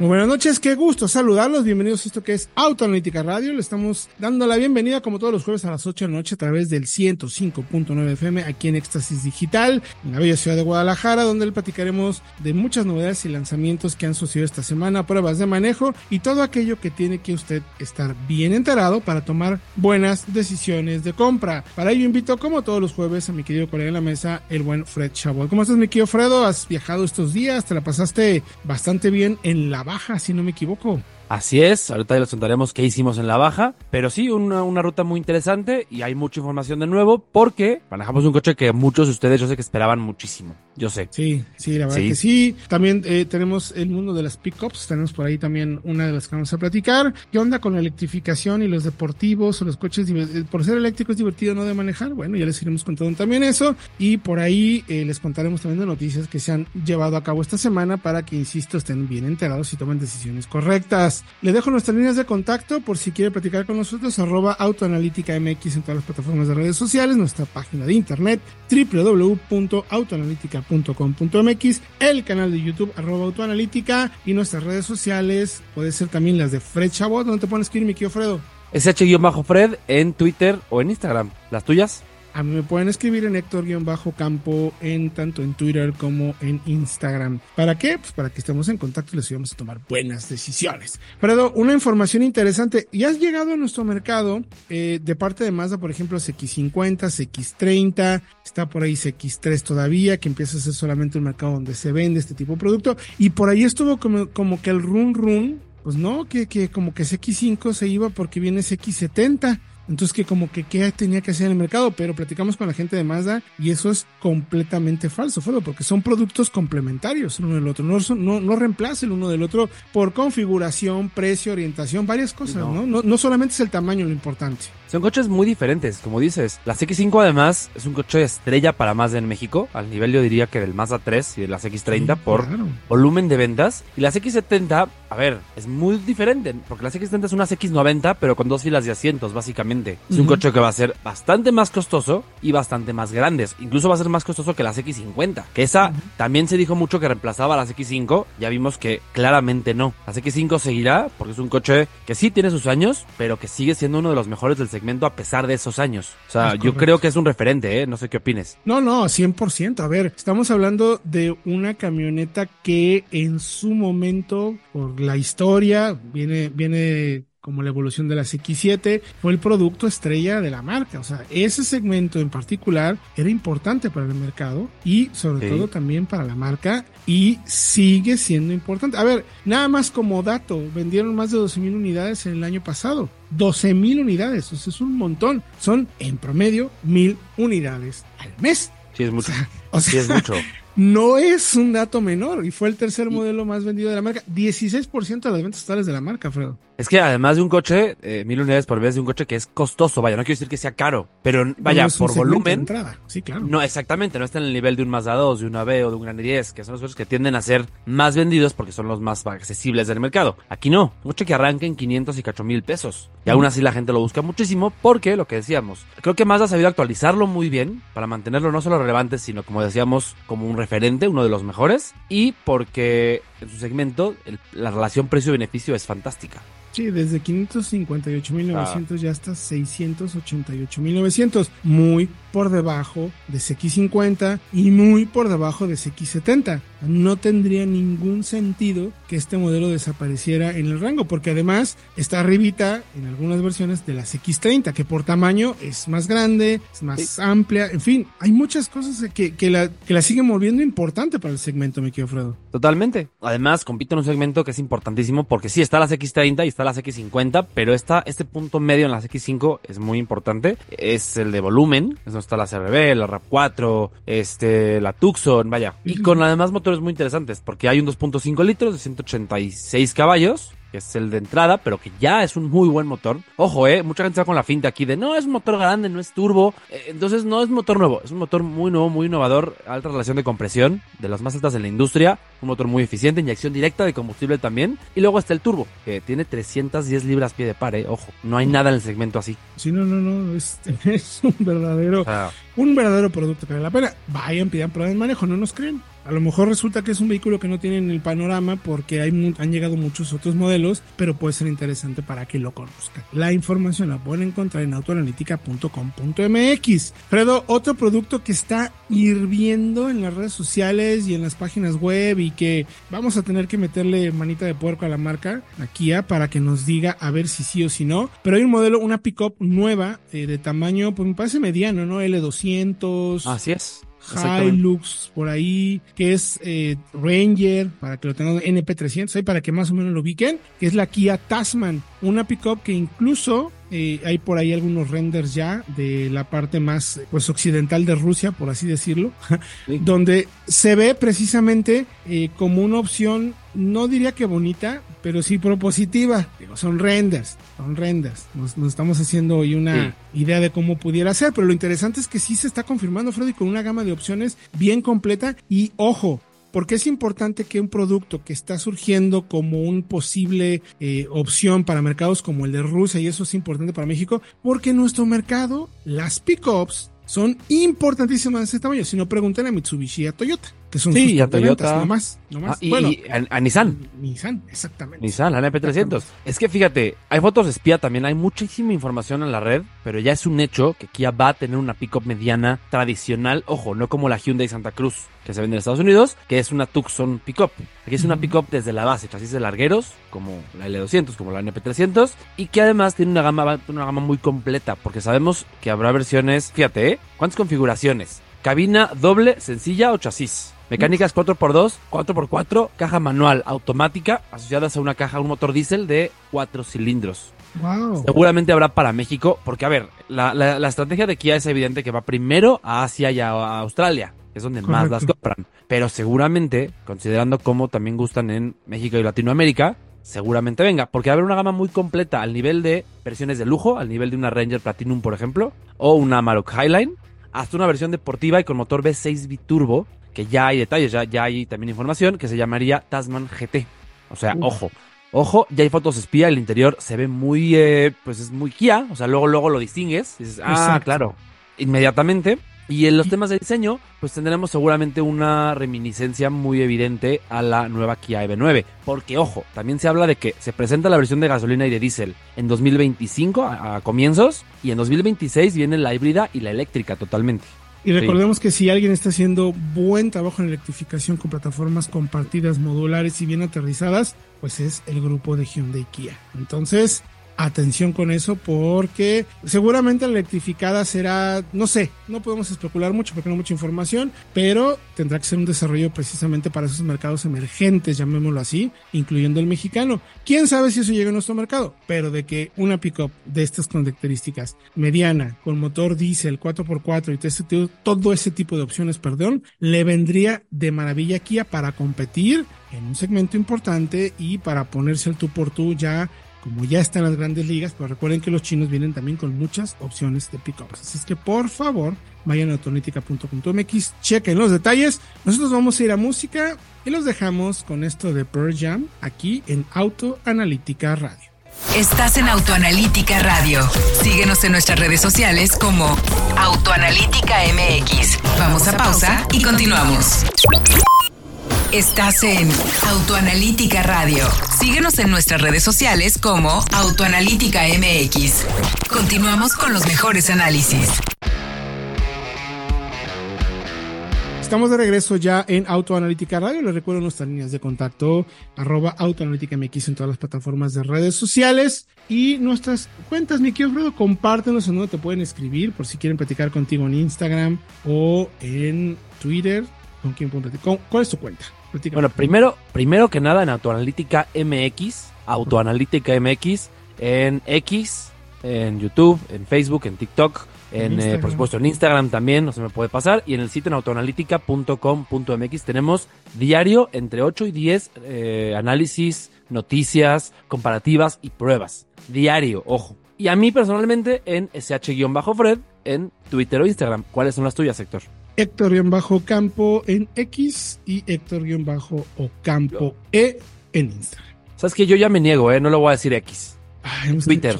Muy buenas noches, qué gusto saludarlos. Bienvenidos a esto que es Autoanalítica Radio. Le estamos dando la bienvenida como todos los jueves a las 8 de la noche a través del 105.9 FM aquí en Éxtasis Digital, en la bella ciudad de Guadalajara, donde platicaremos de muchas novedades y lanzamientos que han sucedido esta semana, pruebas de manejo y todo aquello que tiene que usted estar bien enterado para tomar buenas decisiones de compra. Para ello invito, como todos los jueves, a mi querido colega en la mesa, el buen Fred Chabot. ¿Cómo estás, mi querido Fredo? ¿Has viajado estos días? ¿Te la pasaste bastante bien en la baja, si no me equivoco. Así es, ahorita les contaremos qué hicimos en la baja, pero sí, una, una, ruta muy interesante y hay mucha información de nuevo porque manejamos un coche que muchos de ustedes yo sé que esperaban muchísimo, yo sé. Sí, sí, la verdad ¿Sí? que sí. También eh, tenemos el mundo de las pickups, tenemos por ahí también una de las que vamos a platicar. ¿Qué onda con la electrificación y los deportivos o los coches? Eh, por ser eléctrico es divertido no de manejar, bueno, ya les iremos contando también eso y por ahí eh, les contaremos también de noticias que se han llevado a cabo esta semana para que, insisto, estén bien enterados y tomen decisiones correctas. Le dejo nuestras líneas de contacto por si quiere platicar con nosotros, arroba autoanalítica MX en todas las plataformas de redes sociales, nuestra página de internet www.autoanalítica.com.mx, el canal de YouTube arroba autoanalítica y nuestras redes sociales, puede ser también las de Fred Chabot, donde te pueden escribir mi tío Fredo. SH-Fred en Twitter o en Instagram. ¿Las tuyas? A mí me pueden escribir en Héctor-Campo en tanto en Twitter como en Instagram. ¿Para qué? Pues para que estemos en contacto y les ayudemos a tomar buenas decisiones. Fredo, una información interesante. Ya has llegado a nuestro mercado eh, de parte de Mazda, por ejemplo, CX50, CX30, está por ahí CX3 todavía, que empieza a ser solamente un mercado donde se vende este tipo de producto. Y por ahí estuvo como, como que el run run, pues no, que, que como que CX5 se iba porque viene CX70. Entonces que como que qué tenía que hacer en el mercado, pero platicamos con la gente de Mazda y eso es completamente falso, Fredo, porque son productos complementarios el uno del otro, no, no, no reemplaza el uno del otro por configuración, precio, orientación, varias cosas, no. ¿no? No, no solamente es el tamaño lo importante. Son coches muy diferentes, como dices. La X5 además es un coche estrella para Mazda en México, al nivel yo diría que del Mazda 3 y de las X30 sí, por claro. volumen de ventas. Y las X70, a ver, es muy diferente, porque las X70 es una X90, pero con dos filas de asientos, básicamente. Es un uh -huh. coche que va a ser bastante más costoso y bastante más grande. Incluso va a ser más costoso que las X50, que esa uh -huh. también se dijo mucho que reemplazaba a las X5. Ya vimos que claramente no. Las X5 seguirá, porque es un coche que sí tiene sus años, pero que sigue siendo uno de los mejores del segmento a pesar de esos años. O sea, yo creo que es un referente, ¿eh? No sé qué opines. No, no, 100%. A ver, estamos hablando de una camioneta que en su momento, por la historia, viene, viene como la evolución de la X7, fue el producto estrella de la marca. O sea, ese segmento en particular era importante para el mercado y sobre sí. todo también para la marca y sigue siendo importante. A ver, nada más como dato, vendieron más de 12 mil unidades en el año pasado. 12 mil unidades, o sea, es un montón. Son en promedio mil unidades al mes. Sí, es mucho. O sea, o sea sí, es mucho. No es un dato menor y fue el tercer modelo más vendido de la marca. 16% de las ventas totales de la marca, Fredo. Es que además de un coche, eh, mil unidades por vez de un coche que es costoso, vaya, no quiero decir que sea caro, pero vaya, no por volumen. Sí, claro. No, exactamente, no está en el nivel de un Mazda 2, de un AB o de un Gran 10, que son los coches que tienden a ser más vendidos porque son los más accesibles del mercado. Aquí no, un coche que arranca en 500 y cacho mil pesos. Y aún así la gente lo busca muchísimo porque, lo que decíamos, creo que Mazda ha sabido actualizarlo muy bien para mantenerlo no solo relevante, sino como decíamos, como un referente, uno de los mejores, y porque en su segmento el, la relación precio-beneficio es fantástica. Sí, desde 558.900 ah. ya hasta 688.900. Muy por debajo de CX50 y muy por debajo de CX70. No tendría ningún sentido que este modelo desapareciera en el rango, porque además está arribita en algunas versiones de la CX30, que por tamaño es más grande, es más sí. amplia, en fin, hay muchas cosas que, que, la, que la siguen volviendo importante para el segmento, me quiero Fredo. Totalmente. Además, compite en un segmento que es importantísimo, porque sí, está la CX30 y está la CX50, pero esta, este punto medio en la CX5 es muy importante, es el de volumen, es está la CRB, la RAP4, este, la Tucson, vaya. Y con además motores muy interesantes, porque hay un 2.5 litros de 186 caballos, que es el de entrada, pero que ya es un muy buen motor. Ojo, eh, mucha gente está con la finta aquí de no, es un motor grande, no es turbo. Eh, entonces no es motor nuevo, es un motor muy nuevo, muy innovador, alta relación de compresión, de las más altas en la industria, un motor muy eficiente, inyección directa de combustible también. Y luego está el turbo, que tiene 310 libras pie de par, eh, ojo, no hay nada en el segmento así. Sí, no, no, no, es, es un verdadero, un verdadero producto que vale la pena. Vayan, pidan prueba de manejo, no nos creen. A lo mejor resulta que es un vehículo que no tiene en el panorama porque hay, han llegado muchos otros modelos, pero puede ser interesante para que lo conozcan. La información la pueden encontrar en autoanalítica.com.mx. Fredo, otro producto que está hirviendo en las redes sociales y en las páginas web y que vamos a tener que meterle manita de puerco a la marca, a Kia, para que nos diga a ver si sí o si no. Pero hay un modelo, una pickup nueva eh, de tamaño, pues me parece mediano, ¿no? L200. Así es. Hilux por ahí, que es eh, Ranger, para que lo tengan, NP300, ahí para que más o menos lo ubiquen, que es la Kia Tasman, una pickup que incluso eh, hay por ahí algunos renders ya de la parte más pues occidental de Rusia, por así decirlo, donde se ve precisamente eh, como una opción, no diría que bonita, pero sí propositiva. Digo, son renders, son renders. Nos, estamos haciendo hoy una idea de cómo pudiera ser, pero lo interesante es que sí se está confirmando, Freddy, con una gama de opciones bien completa y ojo, porque es importante que un producto que está surgiendo como un posible eh, opción para mercados como el de Rusia, y eso es importante para México, porque en nuestro mercado las pickups son importantísimas de ese tamaño. Si no, pregunten a Mitsubishi y a Toyota que son sí, a Toyota. No más, ah, y, bueno, a, Nissan. Nissan, exactamente. Nissan, la NP300. Es que fíjate, hay fotos de espía también, hay muchísima información en la red, pero ya es un hecho que Kia va a tener una pickup mediana tradicional, ojo, no como la Hyundai Santa Cruz que se vende en Estados Unidos, que es una Tucson pickup. Aquí es una pickup desde la base, chasis de largueros, como la L200, como la NP300, y que además tiene una gama, una gama muy completa, porque sabemos que habrá versiones, fíjate, ¿eh? ¿Cuántas configuraciones? Cabina doble, sencilla o chasis. Mecánicas 4x2, 4x4, caja manual automática asociadas a una caja, un motor diésel de 4 cilindros. Wow. Seguramente habrá para México, porque a ver, la, estrategia de Kia es evidente que va primero a Asia y a, Australia, que es donde más las compran. Pero seguramente, considerando cómo también gustan en México y Latinoamérica, seguramente venga, porque va a haber una gama muy completa al nivel de versiones de lujo, al nivel de una Ranger Platinum, por ejemplo, o una Amarok Highline, hasta una versión deportiva y con motor V6 biturbo que ya hay detalles, ya, ya hay también información, que se llamaría Tasman GT. O sea, ojo, ojo, ya hay fotos espía, el interior se ve muy, eh, pues es muy Kia, o sea, luego, luego lo distingues, y dices, ah, claro, inmediatamente. Y en los temas de diseño, pues tendremos seguramente una reminiscencia muy evidente a la nueva Kia EV9. Porque, ojo, también se habla de que se presenta la versión de gasolina y de diésel en 2025 a comienzos y en 2026 viene la híbrida y la eléctrica totalmente. Y recordemos que si alguien está haciendo buen trabajo en electrificación con plataformas compartidas, modulares y bien aterrizadas, pues es el grupo de Hyundai Kia. Entonces, atención con eso porque seguramente la electrificada será, no sé, no podemos especular mucho porque no hay mucha información, pero tendrá que ser un desarrollo precisamente para esos mercados emergentes, llamémoslo así, incluyendo el mexicano. ¿Quién sabe si eso llega a nuestro mercado? Pero de que una pickup de estas características, mediana, con motor diésel 4x4 y todo ese tipo de opciones, perdón, le vendría de maravilla aquí para competir en un segmento importante y para ponerse el tú por tú ya como ya están las grandes ligas, pero recuerden que los chinos vienen también con muchas opciones de pickups. Así es que por favor, vayan a autonética.com.mx, chequen los detalles. Nosotros vamos a ir a música y los dejamos con esto de Pearl Jam aquí en Autoanalítica Radio. Estás en Autoanalítica Radio. Síguenos en nuestras redes sociales como Autoanalítica MX. Vamos a pausa y continuamos. Estás en Autoanalítica Radio. Síguenos en nuestras redes sociales como Autoanalítica MX. Continuamos con los mejores análisis. Estamos de regreso ya en Autoanalítica Radio. Les recuerdo nuestras líneas de contacto, arroba Autoanalítica en todas las plataformas de redes sociales y nuestras cuentas, mi querido compártenos en donde te pueden escribir por si quieren platicar contigo en Instagram o en Twitter. ¿Con quién? ¿Cuál es tu cuenta? Bueno, primero, primero que nada en Autoanalítica MX, Autoanalítica MX, en X, en YouTube, en Facebook, en TikTok, En, eh, por supuesto, en Instagram también no se me puede pasar. Y en el sitio en autoanalítica.com.mx tenemos diario entre 8 y 10 eh, análisis, noticias, comparativas y pruebas. Diario, ojo. Y a mí personalmente en sh-fred en Twitter o Instagram. ¿Cuáles son las tuyas, Héctor? Héctor-Campo en X y Héctor-Ocampo E en Instagram. Sabes que yo ya me niego, ¿eh? No lo voy a decir X. Twitter.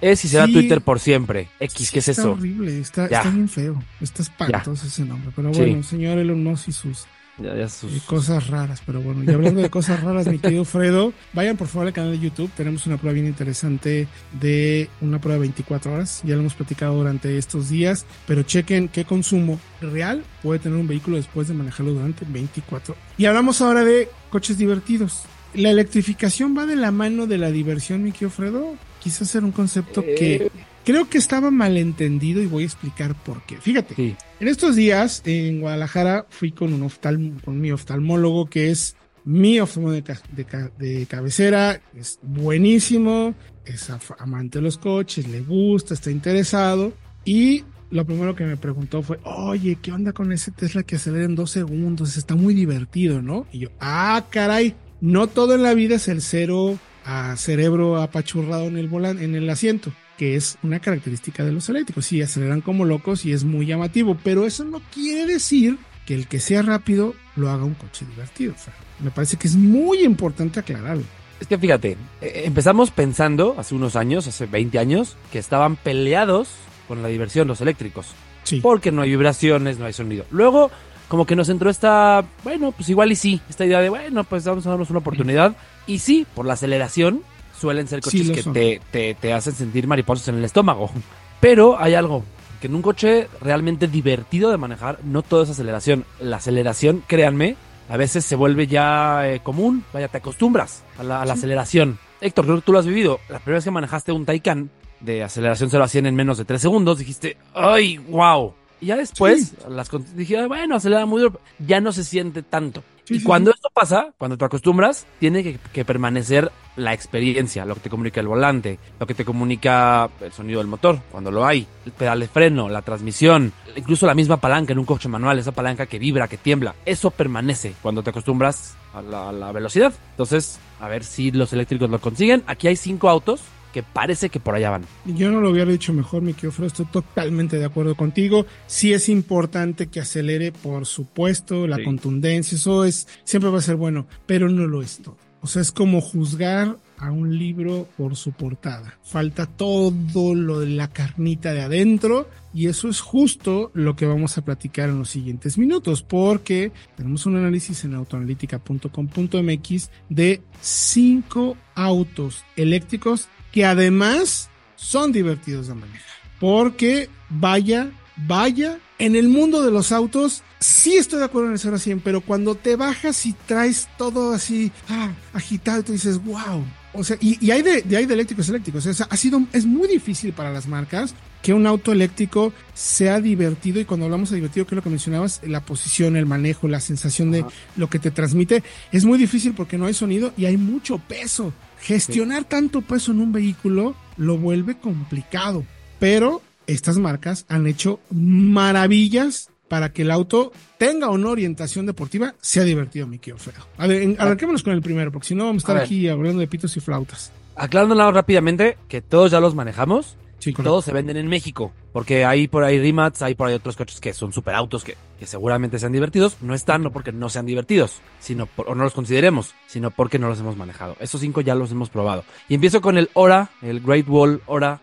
Es y será Twitter por siempre. X, ¿qué es eso? Está horrible, está, está, bien feo. Está espantoso ese nombre. Pero bueno, señor Elon Musk y sus cosas raras, pero bueno, y hablando de cosas raras, mi querido Fredo, vayan por favor al canal de YouTube, tenemos una prueba bien interesante de una prueba de 24 horas, ya lo hemos platicado durante estos días, pero chequen qué consumo real puede tener un vehículo después de manejarlo durante 24 Y hablamos ahora de coches divertidos. La electrificación va de la mano de la diversión, mi querido Fredo. Quizás ser un concepto que eh, Creo que estaba malentendido y voy a explicar por qué. Fíjate, en estos días en Guadalajara fui con un con mi oftalmólogo que es mi oftalmólogo de, cabecera, es buenísimo, es amante de los coches, le gusta, está interesado y lo primero que me preguntó fue, oye, ¿qué onda con ese Tesla que acelera en dos segundos? Está muy divertido, ¿no? Y yo, ah, caray, no todo en la vida es el cero a cerebro apachurrado en el volante, en el asiento que es una característica de los eléctricos. Sí, aceleran como locos y es muy llamativo, pero eso no quiere decir que el que sea rápido lo haga un coche divertido. me parece que es muy importante aclararlo. Es que fíjate, eh, empezamos pensando hace unos años, hace 20 años, que estaban peleados con la diversión los eléctricos. Sí. Porque no hay vibraciones, no hay sonido. Luego, como que nos entró esta, bueno, pues igual y sí, esta idea de, bueno, pues vamos a darnos una oportunidad. Y sí, por la aceleración, suelen ser coches que te, te, hacen sentir mariposas en el estómago. Pero hay algo, que en un coche realmente divertido de manejar, no todo es aceleración. La aceleración, créanme, a veces se vuelve ya eh, común, vaya, te acostumbras a la, aceleración. Héctor, creo que tú lo has vivido. La primera vez que manejaste un Taycan de aceleración 0 a 100 en menos de 3 segundos, dijiste, ¡ay, wow! Y ya después, las dije, bueno, acelera muy duro, ya no se siente tanto y cuando esto pasa, cuando te acostumbras, tiene que, permanecer la experiencia, lo que te comunica el volante, lo que te comunica el sonido del motor, cuando lo hay, el pedal de freno, la transmisión, incluso la misma palanca en un coche manual, esa palanca que vibra, que tiembla, eso permanece cuando te acostumbras a la, a la velocidad. Entonces, a ver si los eléctricos lo consiguen. Aquí hay cinco autos que parece que por allá van. Yo no lo hubiera dicho mejor, mi querido estoy totalmente de acuerdo contigo. Sí es importante que acelere, por supuesto, la contundencia, eso es, siempre va a ser bueno, pero no lo es todo. O sea, es como juzgar a un libro por su portada. Falta todo lo de la carnita de adentro y eso es justo lo que vamos a platicar en los siguientes minutos porque tenemos un análisis en autoanalítica.com.mx de cinco autos eléctricos que además son divertidos de manejar. Porque vaya, vaya, en el mundo de los autos, sí estoy de acuerdo en el 0 a 100, pero cuando te bajas y traes todo así ah, agitado, y tú dices, wow. O sea, y, hay, de, hay de eléctricos eléctricos. O sea, ha sido, es muy difícil para las marcas que un auto eléctrico sea divertido. Y cuando hablamos de divertido, que es lo que mencionabas, la posición, el manejo, la sensación de lo que te transmite, es muy difícil porque no hay sonido y hay mucho peso. Gestionar tanto peso en un vehículo lo vuelve complicado, pero estas marcas han hecho maravillas para que el auto tenga una orientación deportiva, sea divertido, mi querido A ver, arranquémonos con el primero, porque si no vamos a estar aquí hablando de pitos y flautas. Aclarando rápidamente que todos ya los manejamos, todos se venden en México, porque hay por ahí Rimats, hay por ahí otros coches que son superautos que, que seguramente sean divertidos. No están no porque no sean divertidos, sino por, o no los consideremos, sino porque no los hemos manejado. Esos cinco ya los hemos probado. Y empiezo con el Ora, el Great Wall Ora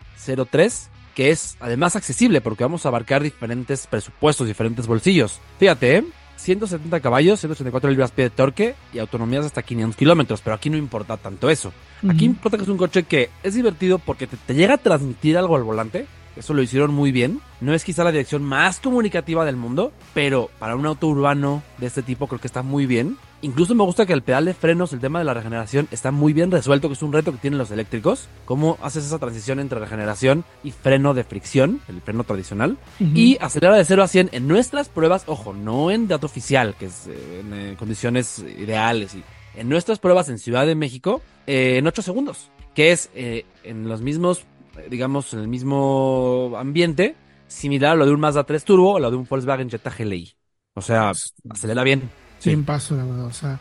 03 que es además accesible porque vamos a abarcar diferentes presupuestos, diferentes bolsillos. Fíjate, ¿eh? 170 caballos, 184 libras-pie de torque y autonomías hasta 500 kilómetros, pero aquí no importa tanto eso. Aquí importa que es un coche que es divertido porque te, llega a transmitir algo al volante. Eso lo hicieron muy bien. No es quizá la dirección más comunicativa del mundo, pero para un auto urbano de este tipo creo que está muy bien. Incluso me gusta que el pedal de frenos, el tema de la regeneración, está muy bien resuelto, que es un reto que tienen los eléctricos. Cómo haces esa transición entre regeneración y freno de fricción, el freno tradicional. Y acelera de 0 a 100 en nuestras pruebas, ojo, no en dato oficial, que es eh, en eh, condiciones ideales y en nuestras pruebas en Ciudad de México eh, en 8 segundos, que es eh, en los mismos, digamos, en el mismo ambiente, similar a lo de un Mazda 3 Turbo o lo de un Volkswagen Jetta GLI. O sea, Pues, acelera bien. Sin paso, la verdad. O sea,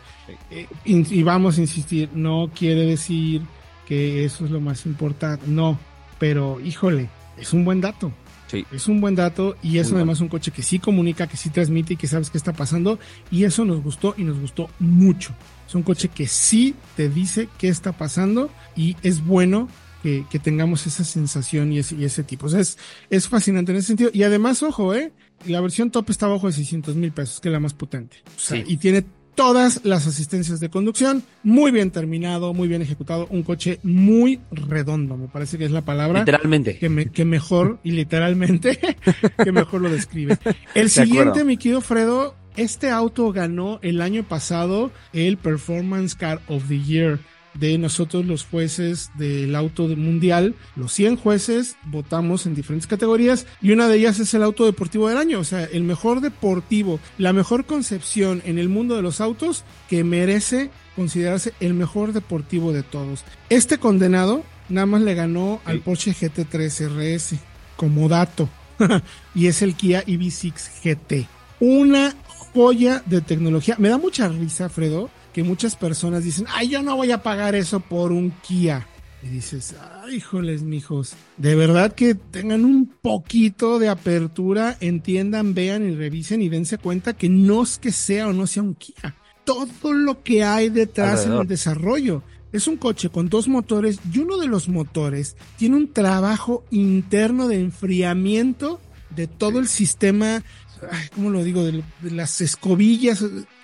eh, y, vamos a insistir, no quiere decir que eso es lo más importante. No, pero híjole, es un buen dato. Sí. Es un buen dato y es Muy además un coche que sí comunica, que sí transmite y que sabes qué está pasando. Y eso nos gustó y nos gustó mucho. Es un coche que sí te dice qué está pasando y es bueno que, que tengamos esa sensación y ese, y ese tipo. O sea, es, es fascinante en ese sentido. Y además, ojo, eh, la versión top está abajo de 600 mil pesos, que es la más potente. O sea, Sí. y tiene todas las asistencias de conducción, muy bien terminado, muy bien ejecutado, un coche muy redondo, me parece que es la palabra Literalmente. que, me- que mejor, y literalmente, que mejor lo describe. El De siguiente, acuerdo. mi querido Fredo, este auto ganó el año pasado el Performance Car of the Year de nosotros los jueces del auto mundial. Los 100 jueces votamos en diferentes categorías y una de ellas es el auto deportivo del año, o sea, el mejor deportivo, la mejor concepción en el mundo de los autos que merece considerarse el mejor deportivo de todos. Este condenado nada más le ganó al. Porsche GT3 RS como dato y es el Kia EV6 GT. Una joya de tecnología. Me da mucha risa, Fredo, que muchas personas dicen, ay, yo no voy a pagar eso por un Kia. Y dices, ay, híjoles, mijos, de verdad que tengan un poquito de apertura, entiendan, vean y revisen y dense cuenta que no es que sea o no sea un Kia. Todo lo que hay detrás en el desarrollo. Es un coche con dos motores y uno de los motores tiene un trabajo interno de enfriamiento de todo el sistema, ay, ¿cómo lo digo? De, de las escobillas,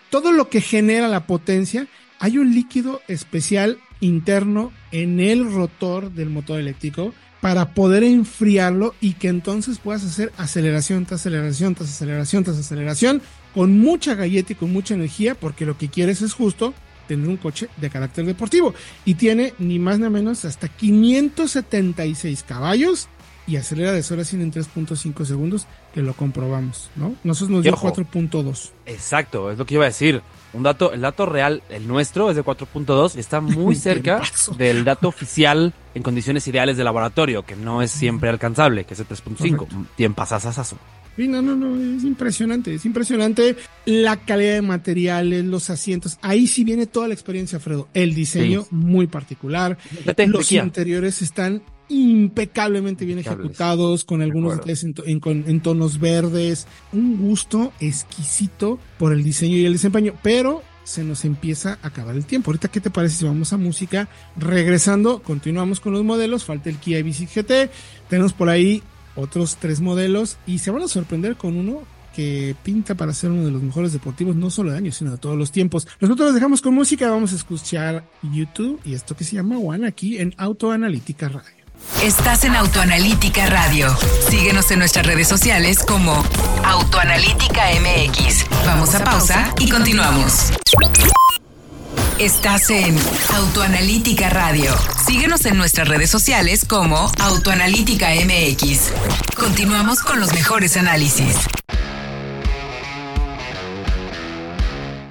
todo lo que genera la potencia. Hay un líquido especial interno en el rotor del motor eléctrico para poder enfriarlo y que entonces puedas hacer aceleración tras aceleración tras aceleración tras aceleración con mucha galleta y con mucha energía porque lo que quieres es justo tener un coche de carácter deportivo y tiene ni más ni menos hasta 576 caballos y acelera de 0 a 100 en 3.5 segundos que lo comprobamos, ¿no? Nosotros nos dio ojo. 4.2. Exacto, es lo que iba a decir. Un dato, el dato real, el nuestro, es de 4.2 y está muy cerca del dato oficial en condiciones ideales de laboratorio, que no es siempre alcanzable, que es el 3.5. Correcto. Tiempazazazazo. Sí, no, no, no, es impresionante, es impresionante la calidad de materiales, los asientos. Ahí sí viene toda la experiencia, Fredo. El diseño Sí. muy particular. Vete, Los interiores están impecablemente bien Impecables. ejecutados, con algunos detalles en, tonos verdes. Un gusto exquisito por el diseño y el desempeño, pero se nos empieza a acabar el tiempo. Ahorita, ¿qué te parece si vamos a música? Regresando, continuamos con los modelos. Falta el Kia EV6 GT. Tenemos por ahí otros tres modelos y se van a sorprender con uno que pinta para ser uno de los mejores deportivos, no solo de años, sino de todos los tiempos. Nosotros los dejamos con música, vamos a escuchar YouTube y esto que se llama One aquí en Autoanalítica Radio. Estás en Autoanalítica Radio. Síguenos en nuestras redes sociales como Autoanalítica MX. Vamos a pausa y continuamos. Estás en Autoanalítica Radio. Síguenos en nuestras redes sociales como Autoanalítica MX. Continuamos con los mejores análisis.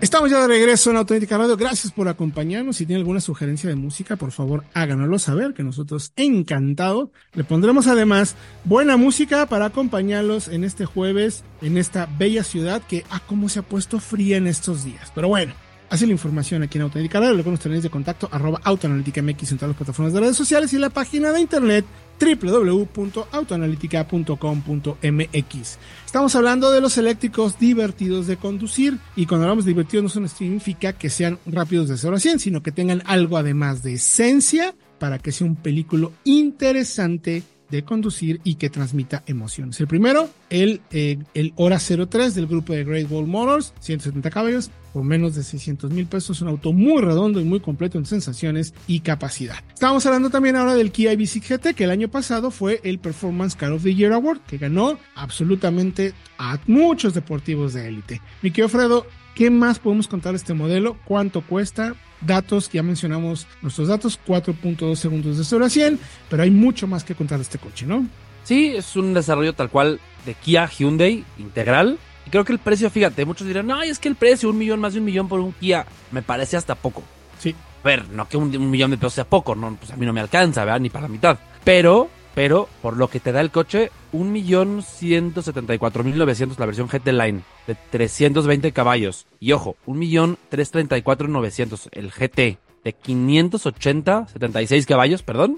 Estamos ya de regreso en Autoanalítica Radio. Gracias por acompañarnos. Si tiene alguna sugerencia de música, por favor, háganoslo saber, que nosotros encantado. Le pondremos además buena música para acompañarlos en este jueves, en esta bella ciudad que, ah, cómo se ha puesto fría en estos días. Pero bueno. Hace la información aquí en Autoanalítica Radio, luego nos tenéis de contacto arroba Autoanalítica MX en todas las plataformas de redes sociales y la página de internet www.autoanalítica.com.mx. Estamos hablando de los eléctricos divertidos de conducir y cuando hablamos de divertidos no significa que sean rápidos de 0 a 100, sino que tengan algo además de esencia para que sea un película interesante de conducir y que transmita emociones. El primero, el, eh, el Hora 03 del grupo de Great Wall Motors, 170 caballos, por menos de 600 mil pesos, un auto muy redondo y muy completo en sensaciones y capacidad. Estamos hablando también ahora del Kia EV6 GT, que el año pasado fue el Performance Car of the Year Award, que ganó absolutamente a muchos deportivos de élite. Mi querido Fredo, ¿qué más podemos contar de este modelo? ¿Cuánto cuesta? Datos, ya mencionamos nuestros datos, 4.2 segundos de 0 a 100, pero hay mucho más que contar de este coche, ¿no? Sí, es un desarrollo tal cual de Kia Hyundai integral. Y creo que el precio, fíjate, muchos dirán, no, es que el precio, un millón más de un millón por un Kia, me parece hasta poco. Sí. A ver, no que un, un millón de pesos sea poco, no, pues a mí no me alcanza, ¿verdad? Ni para la mitad. Pero pero por lo que te da el coche, 1.174.900 la versión GT Line de 320 caballos. Y ojo, 1.334.900 el GT de 580, 76 caballos, perdón.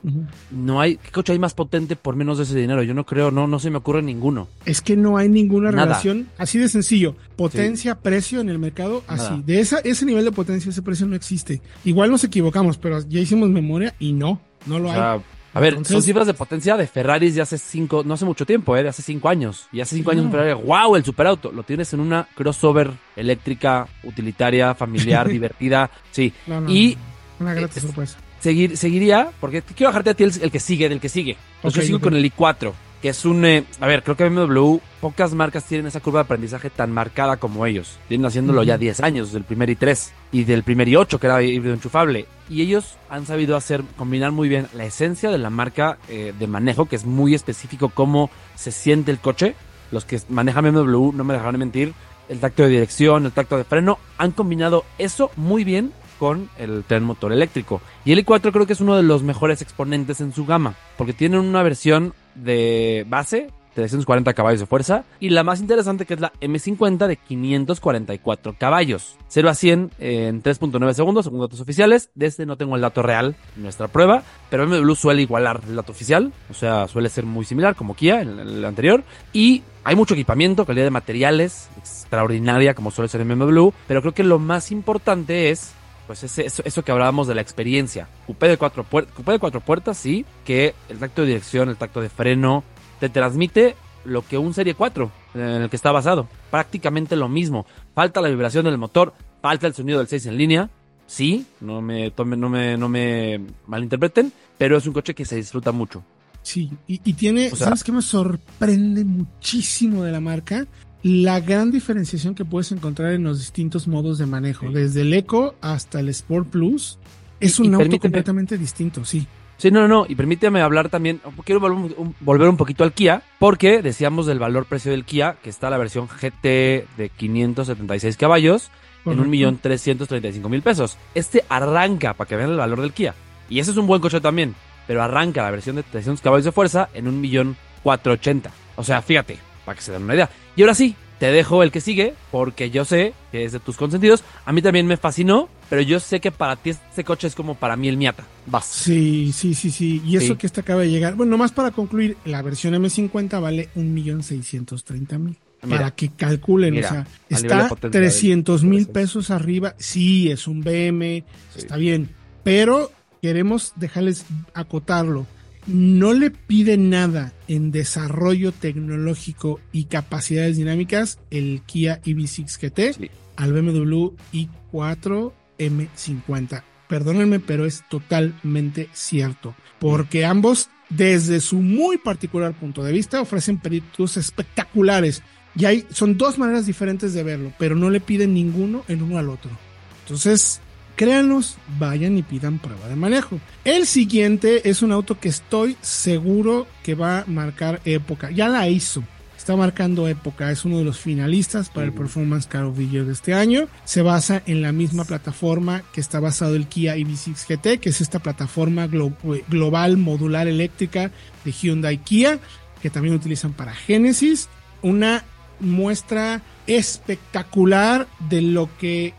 No hay, ¿qué coche hay más potente por menos de ese dinero? Yo no creo, no, no se me ocurre ninguno. Es que no hay ninguna relación así de sencillo. Potencia, precio en el mercado, así. De esa, ese nivel de potencia, ese precio no existe. Igual nos equivocamos, pero ya hicimos memoria y no, no lo hay. A ver, son cifras de potencia de Ferraris de hace cinco, no hace mucho tiempo, ¿eh? de hace cinco años. Y hace cinco años un Ferrari, wow, el superauto. Lo tienes en una crossover eléctrica, utilitaria, familiar, divertida. Sí. y una grata sorpresa. Seguir, seguiría, porque quiero bajarte a ti el, que sigue, del que sigue. yo sigo con el i4, que es un... Eh, a ver, creo que BMW, pocas marcas tienen esa curva de aprendizaje tan marcada como ellos. Tienen haciéndolo ya 10 años, del primer i3 y del primer i8, que era híbrido enchufable. Y ellos han sabido hacer, combinar muy bien la esencia de la marca eh, de manejo, que es muy específico cómo se siente el coche. Los que manejan BMW, no me dejarán mentir, el tacto de dirección, el tacto de freno, han combinado eso muy bien con el tren motor eléctrico. Y el i4 creo que es uno de los mejores exponentes en su gama, porque tienen una versión de base 340 caballos de fuerza y la más interesante que es la M50 de 544 caballos. 0 a 100 en 3.9 segundos según datos oficiales. Desde este no tengo el dato real en nuestra prueba, pero BMW suele igualar el dato oficial, o sea, suele ser muy similar como Kia en el anterior. Y hay mucho equipamiento, calidad de materiales extraordinaria como suele ser en BMW, pero creo que lo más importante es pues ese, eso, que hablábamos de la experiencia. Coupé de cuatro puertas, de cuatro puertas, sí, que el tacto de dirección, el tacto de freno, te transmite lo que un Serie 4 en el que está basado. Prácticamente lo mismo. Falta la vibración del motor, falta el sonido del 6 en línea. Sí, no me, tome, no me, no me malinterpreten, pero es un coche que se disfruta mucho. Sí, y, tiene, ¿sabes qué me sorprende muchísimo de la marca? La gran diferenciación que puedes encontrar en los distintos modos de manejo, desde el Eco hasta el Sport Plus, es un auto completamente distinto, sí. Sí, no, no, no, y permíteme hablar también, quiero volver un, poquito al Kia, porque decíamos del valor-precio del Kia, que está la versión GT de 576 caballos, en millón cinco mil pesos. Este arranca, para que vean el valor del Kia, y ese es un buen coche también, pero arranca la versión de 300 caballos de fuerza en un millón ochenta. O sea, fíjate, para que se den una idea. Y ahora sí, te dejo el que sigue, porque yo sé que es de tus consentidos. A mí también me fascinó, pero yo sé que para ti este coche es como para mí el Miata. Vas. Sí, sí, sí, sí. Y eso que este acaba de llegar. Bueno, nomás para concluir, la versión M50 vale 1.630.000. Para que calculen, o sea, está 300 mil pesos arriba. Sí, es un BM, está bien. Pero queremos dejarles acotarlo no le pide nada en desarrollo tecnológico y capacidades dinámicas el Kia EV6 GT al BMW i4 M50. Perdónenme, pero es totalmente cierto, porque ambos, desde su muy particular punto de vista, ofrecen peritos espectaculares. Y hay, son dos maneras diferentes de verlo, pero no le piden ninguno en uno al otro. Entonces, créanos, vayan y pidan prueba de manejo. El siguiente es un auto que estoy seguro que va a marcar época. Ya la hizo. Está marcando época, es uno de los finalistas para el Performance Car of the Year de este año. Se basa en la misma plataforma que está basado el Kia EV6 GT, que es esta plataforma eh, global modular eléctrica de Hyundai Kia, que también utilizan para Genesis. Una muestra espectacular de lo que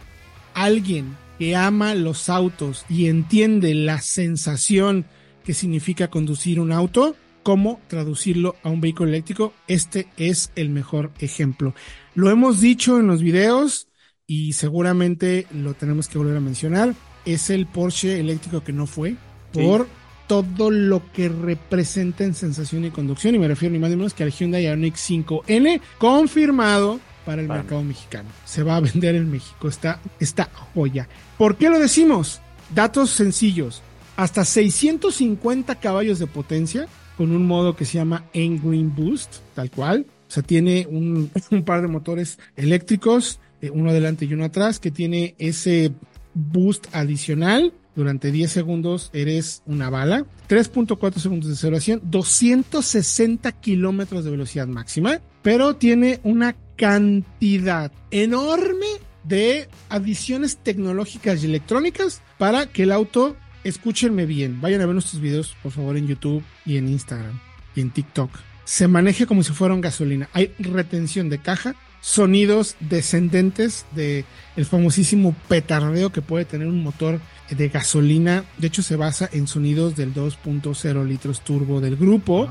alguien que ama los autos y entiende la sensación que significa conducir un auto, cómo traducirlo a un vehículo eléctrico, este es el mejor ejemplo. Lo hemos dicho en los videos y seguramente lo tenemos que volver a mencionar. Es el Porsche eléctrico que no fue por todo lo que representa en sensación y conducción. Y me refiero ni más ni menos que al Hyundai Ioniq 5N, confirmado para el mercado mexicano. Se va a vender en México esta, esta joya. ¿Por qué lo decimos? Datos sencillos. Hasta 650 caballos de potencia con un modo que se llama Green Boost, tal cual. O sea, tiene un, par de motores eléctricos, eh, uno adelante y uno atrás, que tiene ese boost adicional. Durante 10 segundos eres una bala. 3.4 segundos de 0 a 100. 260 kilómetros de velocidad máxima. Pero tiene una cantidad enorme de adiciones tecnológicas y electrónicas para que el auto, escúchenme bien, vayan a ver nuestros videos por favor en YouTube y en Instagram. y en TikTok, se maneje como si fuera un gasolina. Hay retención de caja, sonidos descendentes de el famosísimo petardeo que puede tener un motor de gasolina. De hecho, se basa en sonidos del 2.0 litros turbo del grupo,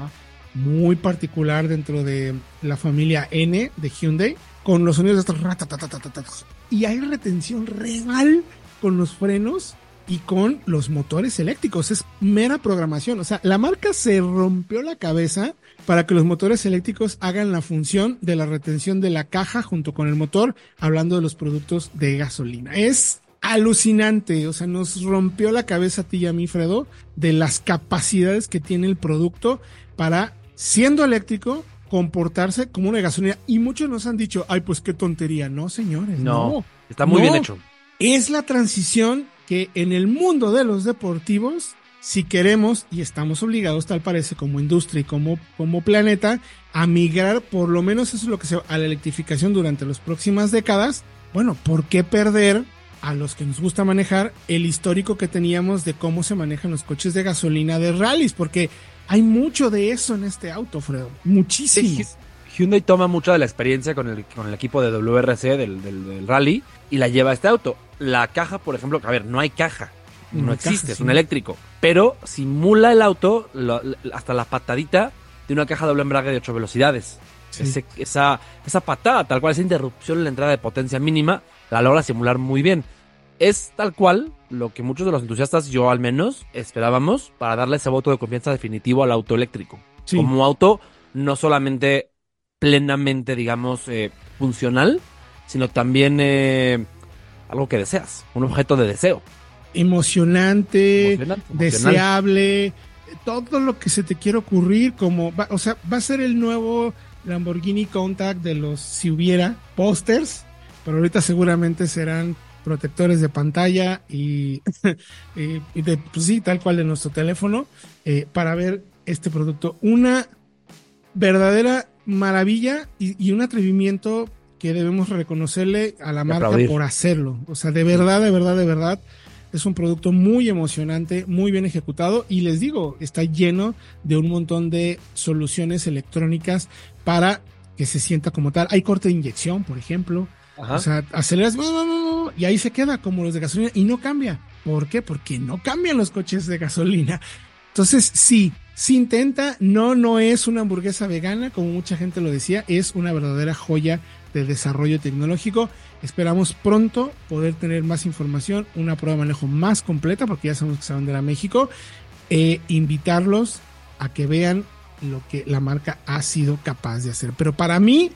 muy particular dentro de la familia N de Hyundai, con los sonidos de y hay retención real con los frenos y con los motores eléctricos. Es mera programación. O sea, la marca se rompió la cabeza para que los motores eléctricos hagan la función de la retención de la caja junto con el motor, hablando de los productos de gasolina. Es alucinante, o sea, nos rompió la cabeza a ti y a mí, Fredo, de las capacidades que tiene el producto para, siendo eléctrico, comportarse como una gasolina. Y muchos nos han dicho, ay, pues qué tontería. No, señores. No, está muy bien hecho. Es la transición que en el mundo de los deportivos, si queremos y estamos obligados, tal parece, como industria y como, como planeta, a migrar, por lo menos eso es lo que se a la electrificación durante las próximas décadas, bueno, ¿por qué perder a los que nos gusta manejar el histórico que teníamos de cómo se manejan los coches de gasolina de rallies? Porque hay mucho de eso en este auto, Fredo. Muchísimo. Hyundai toma mucho de la experiencia con el, con el equipo de WRC del, del rally y la lleva a este auto la caja, por ejemplo, a ver, no hay caja, no, existe, es un eléctrico, pero simula el auto hasta la patadita de una caja doble embrague de 8 velocidades. esa, esa patada, tal cual, esa interrupción en la entrada de potencia mínima, la logra simular muy bien. Es tal cual lo que muchos de los entusiastas, yo al menos, esperábamos para darle ese voto de confianza definitivo al auto eléctrico. Como auto no solamente plenamente, digamos, eh, funcional, sino también eh, algo que deseas, un objeto de deseo. Emocionante, deseable, todo lo que se te quiere ocurrir, como, o sea, va a ser el nuevo Lamborghini Contact de los, si hubiera, pósters, pero ahorita seguramente serán protectores de pantalla y, de, pues sí, tal cual de nuestro teléfono, eh, para ver este producto. Una verdadera maravilla y, y un atrevimiento que debemos reconocerle a la marca por hacerlo. O sea, de verdad, de verdad, de verdad, es un producto muy emocionante, muy bien ejecutado y les digo, está lleno de un montón de soluciones electrónicas para que se sienta como tal. Hay corte de inyección, por ejemplo. O sea, aceleras y ahí se queda como los de gasolina y no cambia. ¿Por qué? Porque no cambian los coches de gasolina. Entonces, sí, si intenta, no, no es una hamburguesa vegana, como mucha gente lo decía, es una verdadera joya de desarrollo tecnológico. Esperamos pronto poder tener más información, una prueba de manejo más completa, porque ya sabemos que se van a México, e invitarlos a que vean lo que la marca ha sido capaz de hacer. Pero para mí,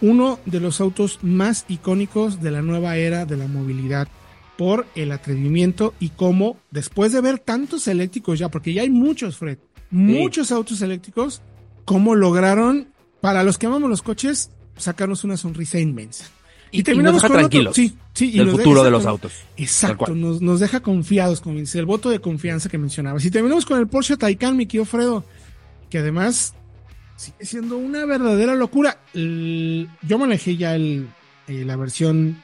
uno de los autos más icónicos de la nueva era de la movilidad por el atrevimiento y cómo después de ver tantos eléctricos ya, porque ya hay muchos, Fred, muchos autos eléctricos, cómo lograron, para los que amamos los coches, sacarnos una sonrisa inmensa. Y, terminamos con tranquilos sí, sí, y el futuro de los autos. Exacto, nos, nos, deja confiados, como dice, el voto de confianza que mencionabas. Y terminamos con el Porsche Taycan, mi querido Fredo, que además sigue siendo una verdadera locura. yo manejé ya el, eh, la versión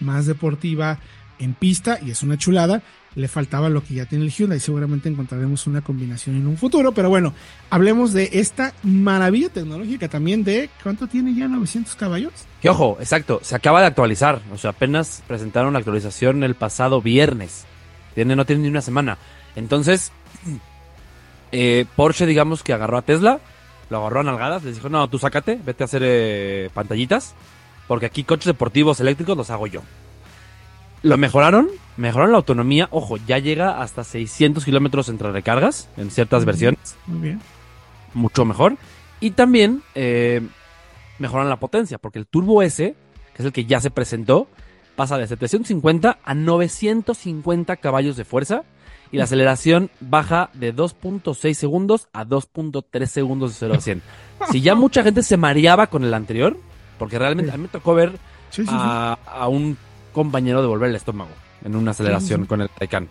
más deportiva en pista y es una chulada le faltaba lo que ya tiene el Hyundai. Seguramente encontraremos una combinación en un futuro. Pero bueno, hablemos de esta maravilla tecnológica también de ¿cuánto tiene ya 900 caballos? Que ojo, exacto, se acaba de actualizar. O sea, apenas presentaron la actualización el pasado viernes. Tiene, no tiene ni una semana. Entonces, eh, Porsche, digamos que agarró a Tesla, lo agarró a nalgadas, les dijo, no, tú sácate, vete a hacer eh, pantallitas, porque aquí coches deportivos eléctricos los hago yo. Lo mejoraron, mejoraron la autonomía. Ojo, ya llega hasta 600 kilómetros entre recargas en ciertas versiones. Muy bien. Mucho mejor. Y también eh, mejoran la potencia, porque el Turbo S, que es el que ya se presentó, pasa de 750 a 950 caballos de fuerza y la aceleración baja de 2.6 segundos a 2.3 segundos de 0 a 100. Si ya mucha gente se mareaba con el anterior, porque realmente a mí me tocó ver a, a, un compañero de volver el estómago en una aceleración con el Taycan.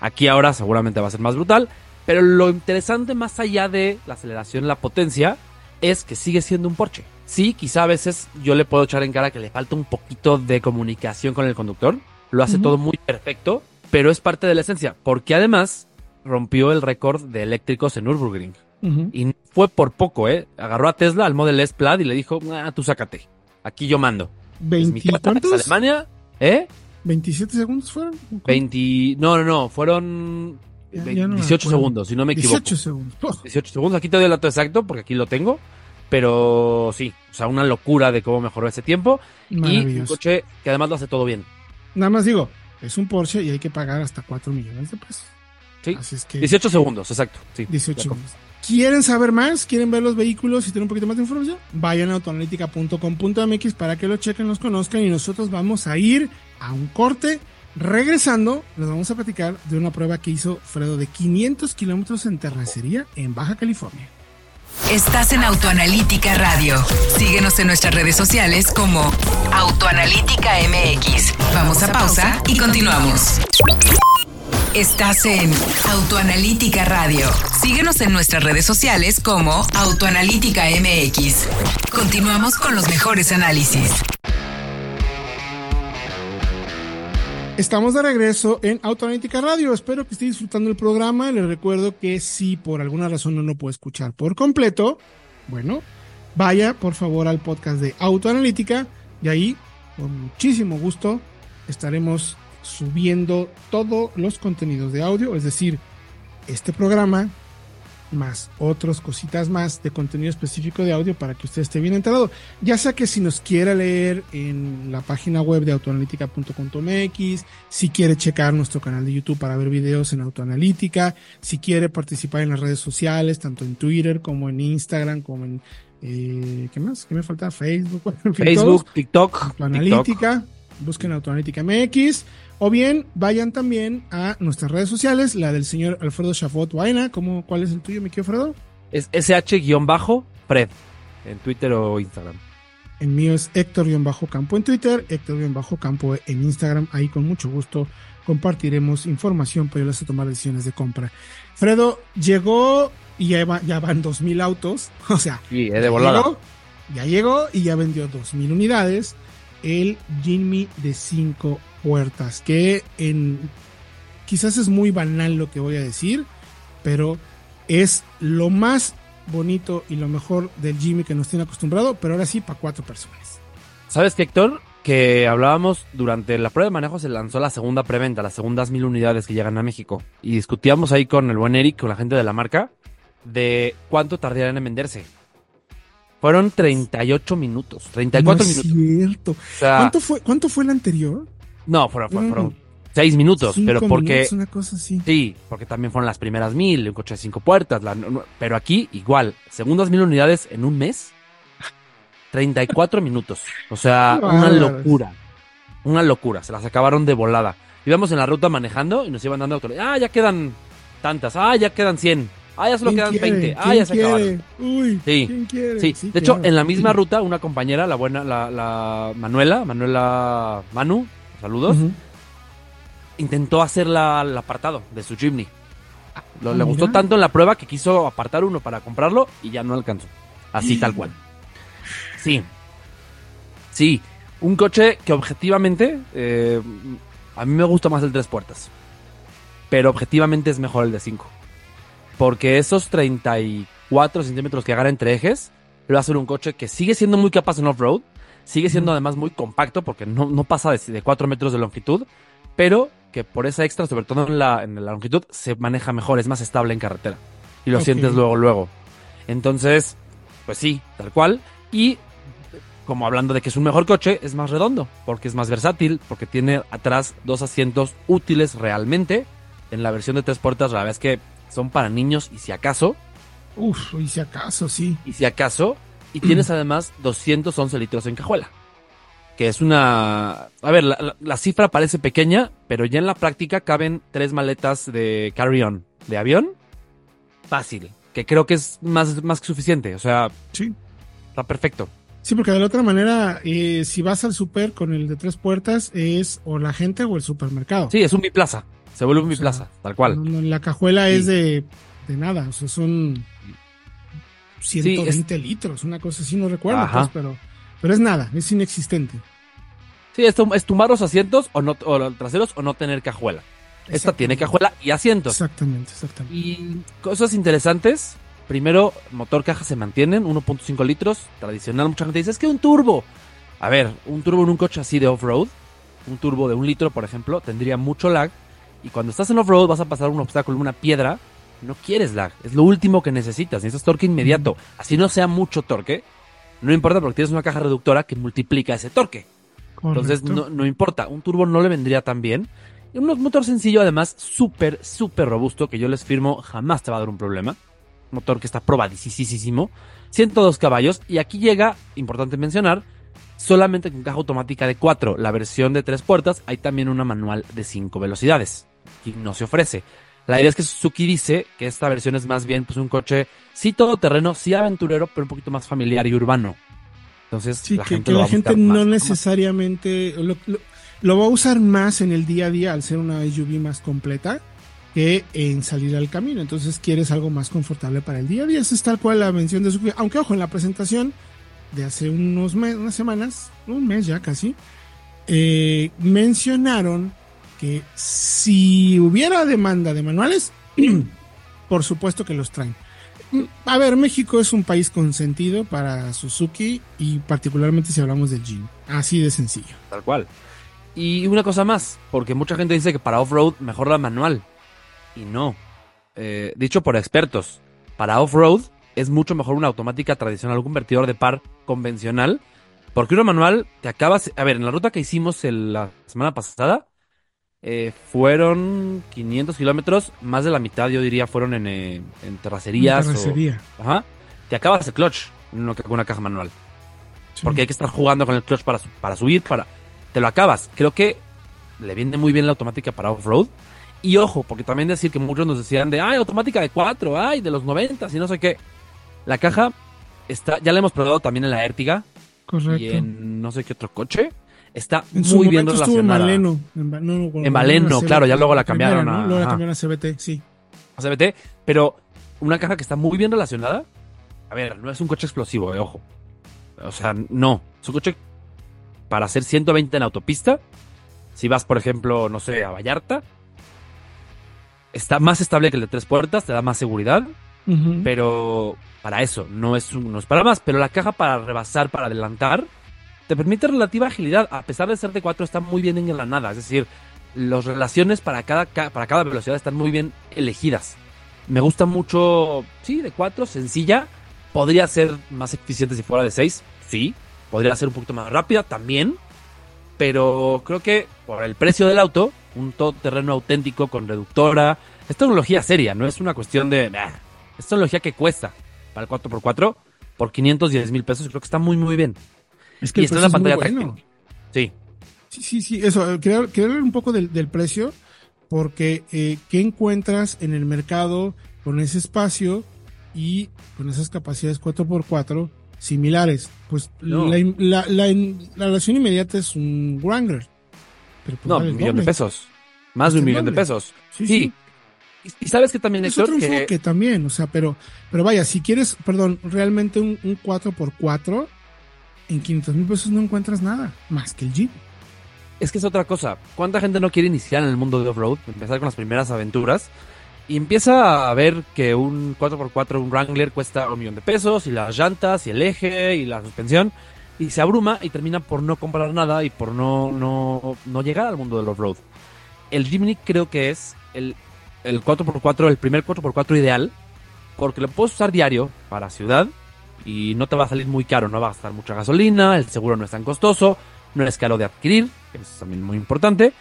Aquí ahora seguramente va a ser más brutal, pero lo interesante más allá de la aceleración, la potencia, es que sigue siendo un Porsche. Sí, quizá a veces yo le puedo echar en cara que le falta un poquito de comunicación con el conductor. Lo hace todo muy perfecto, pero es parte de la esencia, porque además rompió el récord de eléctricos en Nürburgring. Y fue por poco, ¿eh? Agarró a Tesla al Model S Plaid y le dijo, ah, tú sácate. Aquí yo mando. ¿20 cuántos? Alemania, ¿eh? ¿27 segundos fueron? 20, no, no, no, fueron 18 segundos, si no me equivoco. 18 segundos. 18 segundos, aquí te doy el dato exacto porque aquí lo tengo. Pero sí, o sea, una locura de cómo mejoró ese tiempo. Y un coche que además lo hace todo bien. Nada más digo, es un Porsche y hay que pagar hasta 4 millones de pesos. Sí, Así es que 18 segundos, exacto. Sí, 18 segundos. ¿Quieren saber más? ¿Quieren ver los vehículos y tener un poquito más de información? Vayan a autoanalítica.com.mx para que lo chequen, los conozcan y nosotros vamos a ir a un corte. Regresando, les vamos a platicar de una prueba que hizo Fredo de 500 kilómetros en terracería en Baja California. Estás en Autoanalítica Radio. Síguenos en nuestras redes sociales como Autoanalítica MX. Vamos a pausa y continuamos. Estás en Autoanalítica Radio. Síguenos en nuestras redes sociales como Autoanalítica MX. Continuamos con los mejores análisis. Estamos de regreso en Autoanalítica Radio. Espero que esté disfrutando el programa. Les recuerdo que si por alguna razón no lo puede escuchar por completo, bueno, vaya por favor al podcast de Autoanalítica y ahí, con muchísimo gusto, estaremos subiendo todos los contenidos de audio, es decir, este programa, más otras cositas más de contenido específico de audio para que usted esté bien enterado. Ya sea que si nos quiera leer en la página web de autoanalítica.com.mx, si quiere checar nuestro canal de YouTube para ver videos en autoanalítica, si quiere participar en las redes sociales, tanto en Twitter como en Instagram, como en eh, ¿qué más? ¿Qué me falta? Facebook, Facebook, TikTok, Autoanalítica, busquen Autoanalítica MX. O bien vayan también a nuestras redes sociales, la del señor Alfredo Chafot Vaina. ¿Cómo, ¿Cuál es el tuyo, mi querido Alfredo? Es sh-fred en Twitter o Instagram. El mío es Héctor-Campo en Twitter, Héctor-Campo en Instagram. Ahí con mucho gusto compartiremos información para irles a tomar decisiones de compra. Fredo llegó y ya, ya van 2.000 autos. O sea, sí, de volada. ya llegó y ya vendió 2.000 unidades. El Jimmy de 5 puertas, que en quizás es muy banal lo que voy a decir, pero es lo más bonito y lo mejor del Jimmy que nos tiene acostumbrado, pero ahora sí para cuatro personas. ¿Sabes qué, Héctor? Que hablábamos durante la prueba de manejo se lanzó la segunda preventa, las segundas mil unidades que llegan a México. Y discutíamos ahí con el buen Eric, con la gente de la marca, de cuánto tardarían en venderse. Fueron 38 minutos, 34 no es minutos. cierto. ¿Cuánto, fue, ¿Cuánto fue el anterior? No, fueron, seis minutos, pero porque... una cosa así. Sí, porque también fueron las primeras mil, un coche de cinco puertas, pero aquí igual, segundas mil unidades en un mes, 34 minutos. O sea, una locura. Una locura, se las acabaron de volada. Íbamos en la ruta manejando y nos iban dando Ah, ya quedan tantas. Ah, ya quedan 100. Ah, ya solo quedan 20. Ah, ya se acabaron. Uy, sí. ¿quién quiere? Sí. de hecho, en la misma ruta, una compañera, la buena, la, la Manuela, Manuela Manu, Saludos. Intentó hacer la, el apartado de su Jimny. le ah, gustó tanto en la prueba que quiso apartar uno para comprarlo y ya no alcanzó. Así tal cual. Sí. Sí. Un coche que objetivamente eh, a mí me gusta más el tres puertas. Pero objetivamente es mejor el de 5. Porque esos 34 centímetros que agarra entre ejes lo hace un coche que sigue siendo muy capaz en off-road, Sigue siendo además muy compacto porque no, no pasa de, 4 metros de longitud, pero que por esa extra, sobre todo en la, en la longitud, se maneja mejor, es más estable en carretera. Y lo sientes luego, luego. Entonces, pues sí, tal cual. Y como hablando de que es un mejor coche, es más redondo, porque es más versátil, porque tiene atrás dos asientos útiles realmente. En la versión de tres puertas, la verdad es que son para niños y si acaso. Uf, y si acaso, sí. Y si acaso, y tienes además 211 litros en cajuela. Que es una... A ver, la, cifra parece pequeña, pero ya en la práctica caben tres maletas de carry-on de avión. Fácil. Que creo que es más, más que suficiente. O sea... Sí. Está perfecto. Sí, porque de la otra manera, eh, si vas al super con el de tres puertas, es o la gente o el supermercado. Sí, es un biplaza. Se vuelve un biplaza, tal cual. la cajuela es de, de nada. O sea, son 120 litros, una cosa así, no recuerdo, pues, pero, pero es nada, es inexistente. Sí, es, es tumbar los asientos o, no, o los traseros o no tener cajuela. Esta tiene cajuela y asientos. Exactamente, exactamente. Y cosas interesantes, Primero, motor caja se mantienen, 1.5 litros, tradicional. Mucha gente dice, es que un turbo. A ver, un turbo en un coche así de off-road, un turbo de un litro, por ejemplo, tendría mucho lag. Y cuando estás en off-road vas a pasar un obstáculo, una piedra, no quieres lag. Es lo último que necesitas. Necesitas torque inmediato. Así no sea mucho torque, no importa porque tienes una caja reductora que multiplica ese torque. Entonces no, no, importa, un turbo no le vendría tan bien. Y un motor sencillo, además, súper, súper robusto, que yo les firmo, jamás te va a dar un problema. Motor que está probadísimo. 102 caballos. Y aquí llega, importante mencionar, solamente con caja automática de 4. La versión de 3 puertas, hay también una manual de 5 velocidades. Y no se ofrece. La idea es que Suzuki dice que esta versión es más bien pues un coche, sí todoterreno, sí aventurero, pero un poquito más familiar y urbano. Entonces, la gente, la gente no necesariamente lo, va a usar más en el día a día al ser una SUV más completa que en salir al camino. Entonces, quieres algo más confortable para el día a día. Esa es tal cual la mención de Suzuki. Aunque, ojo, en la presentación de hace unos meses, unas semanas, un mes ya casi, eh, mencionaron que si hubiera demanda de manuales, por supuesto que los traen. A ver, México es un país consentido para Suzuki y particularmente si hablamos del Jeep. Así de sencillo. Tal cual. Y una cosa más, porque mucha gente dice que para off-road mejor la manual. Y no. Eh, dicho por expertos, para off-road es mucho mejor una automática tradicional, un convertidor de par convencional. Porque una manual te acabas. A ver, en la ruta que hicimos la semana pasada, eh, fueron 500 kilómetros, más de la mitad yo diría fueron en, eh, terracerías. terracería. ajá. Te acabas el clutch con una caja manual. Porque hay que estar jugando con el clutch para, para subir, para... Te lo acabas. Creo que le viene muy bien la automática para off-road. Y ojo, porque también decir que muchos nos decían de, ay, automática de 4, ay, de los 90 y no sé qué. La caja está, ya la hemos probado también en la Ertiga. Correcto. Y en no sé qué otro coche está muy bien relacionada. en Valeno. En, claro, ya luego la cambiaron a. Luego la cambiaron a CBT, sí. A CBT, pero una caja que está muy bien relacionada. A ver, no es un coche explosivo, eh, ojo. O sea, no. Es un coche para hacer 120 en autopista. Si vas, por ejemplo, no sé, a Vallarta. Está más estable que el de tres puertas, te da más seguridad. Pero para eso, no es, no es para más. Pero la caja para rebasar, para adelantar, te permite relativa agilidad. A pesar de ser de 4, está muy bien engranada. Es decir, las relaciones para cada, para cada velocidad están muy bien elegidas. Me gusta mucho, sí, de 4, sencilla. Podría ser más eficiente si fuera de 6, sí. Podría ser un poquito más rápida también. Pero creo que por el precio del auto, un todoterreno auténtico con reductora, es tecnología seria, no es una cuestión de... es tecnología que cuesta para el 4x4 por 510 mil pesos. Creo que está muy, muy bien. Es que y está en la pantalla bueno. Sí. Sí, sí, sí. Eso, quería, hablar un poco del, precio, porque eh, ¿qué encuentras en el mercado con ese espacio y con esas capacidades 4x4 similares? Pues la, la, la, relación inmediata es un Wrangler. Pero pues no, un millón de pesos. Más de un millón de pesos. Sí. sí. Y, sabes que también es otro enfoque también, o sea, pero, pero vaya, si quieres, perdón, realmente un, un 4x4, en 500 mil pesos no encuentras nada más que el Jeep. Es que es otra cosa. ¿Cuánta gente no quiere iniciar en el mundo de off-road? Empezar con las primeras aventuras. Y empieza a ver que un 4x4, un Wrangler cuesta un millón de pesos, y las llantas, y el eje, y la suspensión. Y se abruma y termina por no comprar nada y por no, no, no llegar al mundo del off-road. El Jimny creo que es el, el 4x4, el primer 4x4 ideal, porque lo puedes usar diario para ciudad, y no te va a salir muy caro, no va a gastar mucha gasolina, el seguro no es tan costoso, no es caro de adquirir, eso es también muy importante.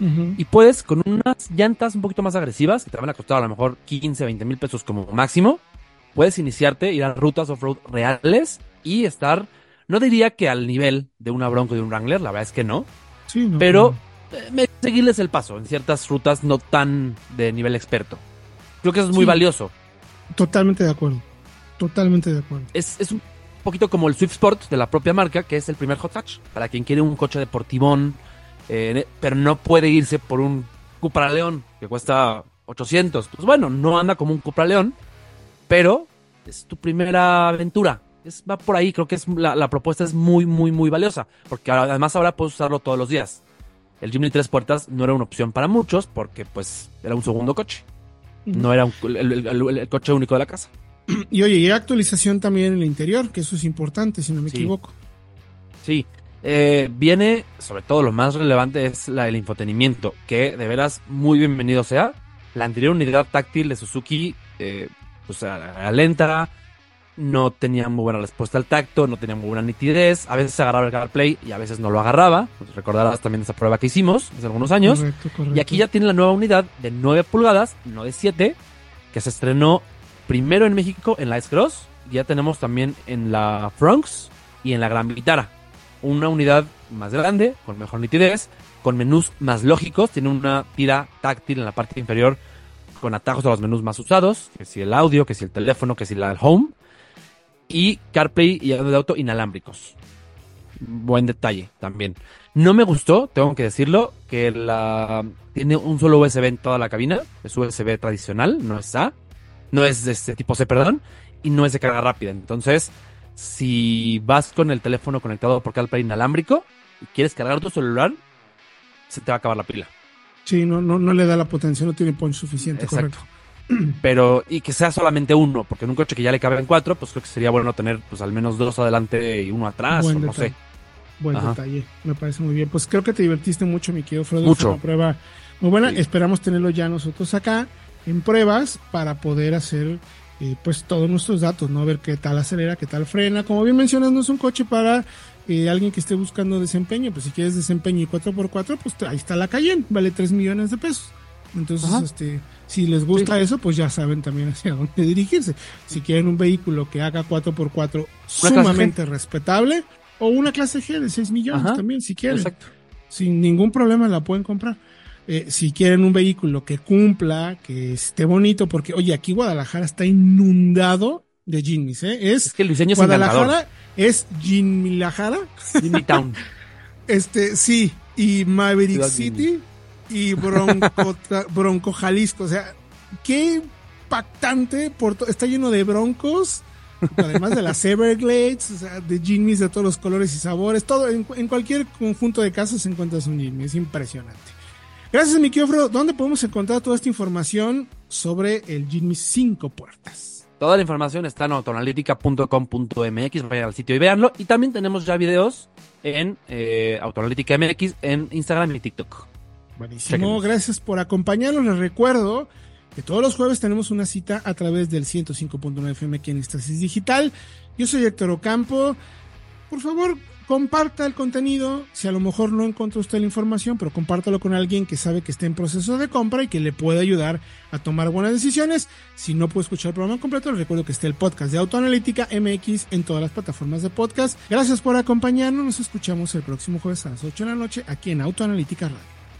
Y puedes, con unas llantas un poquito más agresivas, que te van a costar a lo mejor 15, 20 mil pesos como máximo, puedes iniciarte, ir a rutas off-road reales y estar, no diría que al nivel de una Bronco y de un Wrangler, la verdad es que no, pero eh, seguirles el paso en ciertas rutas no tan de nivel experto. Creo que eso es muy valioso. Totalmente de acuerdo. Totalmente de acuerdo. Es, un poquito como el Swift Sport de la propia marca, que es el primer hot hatch. Para quien quiere un coche deportivón, eh, pero no puede irse por un Cupra León que cuesta 800. Pues bueno, no anda como un Cupra León, pero es tu primera aventura. Es, va por ahí, creo que es la, propuesta es muy, muy, muy valiosa. Porque además ahora puedes usarlo todos los días. El Jimny tres puertas no era una opción para muchos porque pues era un segundo coche. No era el coche único de la casa. Y oye, y actualización también en el interior, que eso es importante, si no me Sí. equivoco. Sí, eh, viene, sobre todo lo más relevante es la, el infotenimiento, que de veras muy bienvenido sea. La anterior unidad táctil de Suzuki, eh, pues era era lenta, no tenía muy buena respuesta al tacto, no tenía muy buena nitidez, a veces agarraba el CarPlay y a veces no lo agarraba. Pues recordarás también esa prueba que hicimos hace algunos años. Correcto, correcto. Y aquí ya tiene la nueva unidad de 9 pulgadas, no de 7, que se estrenó primero en México en la S-Cross. Ya tenemos también en la Bronx y en la Gran Vitara. Una unidad más grande, con mejor nitidez, con menús más lógicos. Tiene una tira táctil en la parte inferior con atajos a los menús más usados, que si el audio, que si el teléfono, que si la home. Y CarPlay y audio de auto inalámbricos. Buen detalle también. No me gustó, tengo que decirlo, que la tiene un solo USB en toda la cabina. Es USB tradicional, no es A. No es de este tipo C, perdón. Y no es de carga rápida. Entonces, si vas con el teléfono conectado por CarPlay inalámbrico y quieres cargar tu celular, se te va a acabar la pila. Sí, no, no, no le da la potencia, no tiene punch suficiente, Exacto. correcto. Pero, y que sea solamente uno, porque en un coche que ya le caben cuatro, pues creo que sería bueno tener pues al menos dos adelante y uno atrás, Buen o no sé. Buen Ajá. detalle, me parece muy bien. Pues creo que te divertiste mucho, mi querido Frodo. Mucho. Fue una prueba muy buena. Sí. Esperamos tenerlo ya nosotros acá en pruebas para poder hacer eh, pues todos nuestros datos, ¿no? Ver qué tal acelera, qué tal frena. Como bien mencionas, no es un coche para eh, alguien que esté buscando desempeño. Pues si quieres desempeño y 4x4, pues ahí está la Cayenne, vale 3 millones de pesos. Entonces, Ajá. este, si les gusta eso, pues ya saben también hacia dónde dirigirse. Si quieren un vehículo que haga 4x4 clase sumamente respetable, o una clase G de 6 millones Ajá. también, si quieren. Exacto. Sin ningún problema la pueden comprar. Eh, si quieren un vehículo que cumpla, que esté bonito, porque, oye, aquí Guadalajara está inundado de Jimmys, ¿eh? Es, Es que el diseño es encantador. Guadalajara es Jimmylajara, Jimmy Town. este, sí, y Maverick Ciudad City y Bronco, Bronco Jalisco, o sea, qué impactante, por está lleno de broncos, además de las Everglades, o sea, de Jimmys de todos los colores y sabores, todo, en, en cualquier conjunto de casas se encuentras un Jimmy, es impresionante. Gracias, mi Frodo. ¿Dónde podemos encontrar toda esta información sobre el Jimmy 5 puertas? Toda la información está en autoanalítica.com.mx, vayan al sitio y véanlo. Y también tenemos ya videos en eh, Autoanalítica MX en Instagram y TikTok. Buenísimo, Chéquenos. gracias por acompañarnos. Les recuerdo que todos los jueves tenemos una cita a través del 105.9 FM aquí en Estasis Digital. Yo soy Héctor Ocampo. Por favor, comparta el contenido. Si a lo mejor no encontró usted la información, pero compártalo con alguien que sabe que está en proceso de compra y que le puede ayudar a tomar buenas decisiones. Si no puede escuchar el programa completo, les recuerdo que está el podcast de Autoanalítica MX en todas las plataformas de podcast. Gracias por acompañarnos. Nos escuchamos el próximo jueves a las 8 de la noche aquí en Autoanalítica Radio.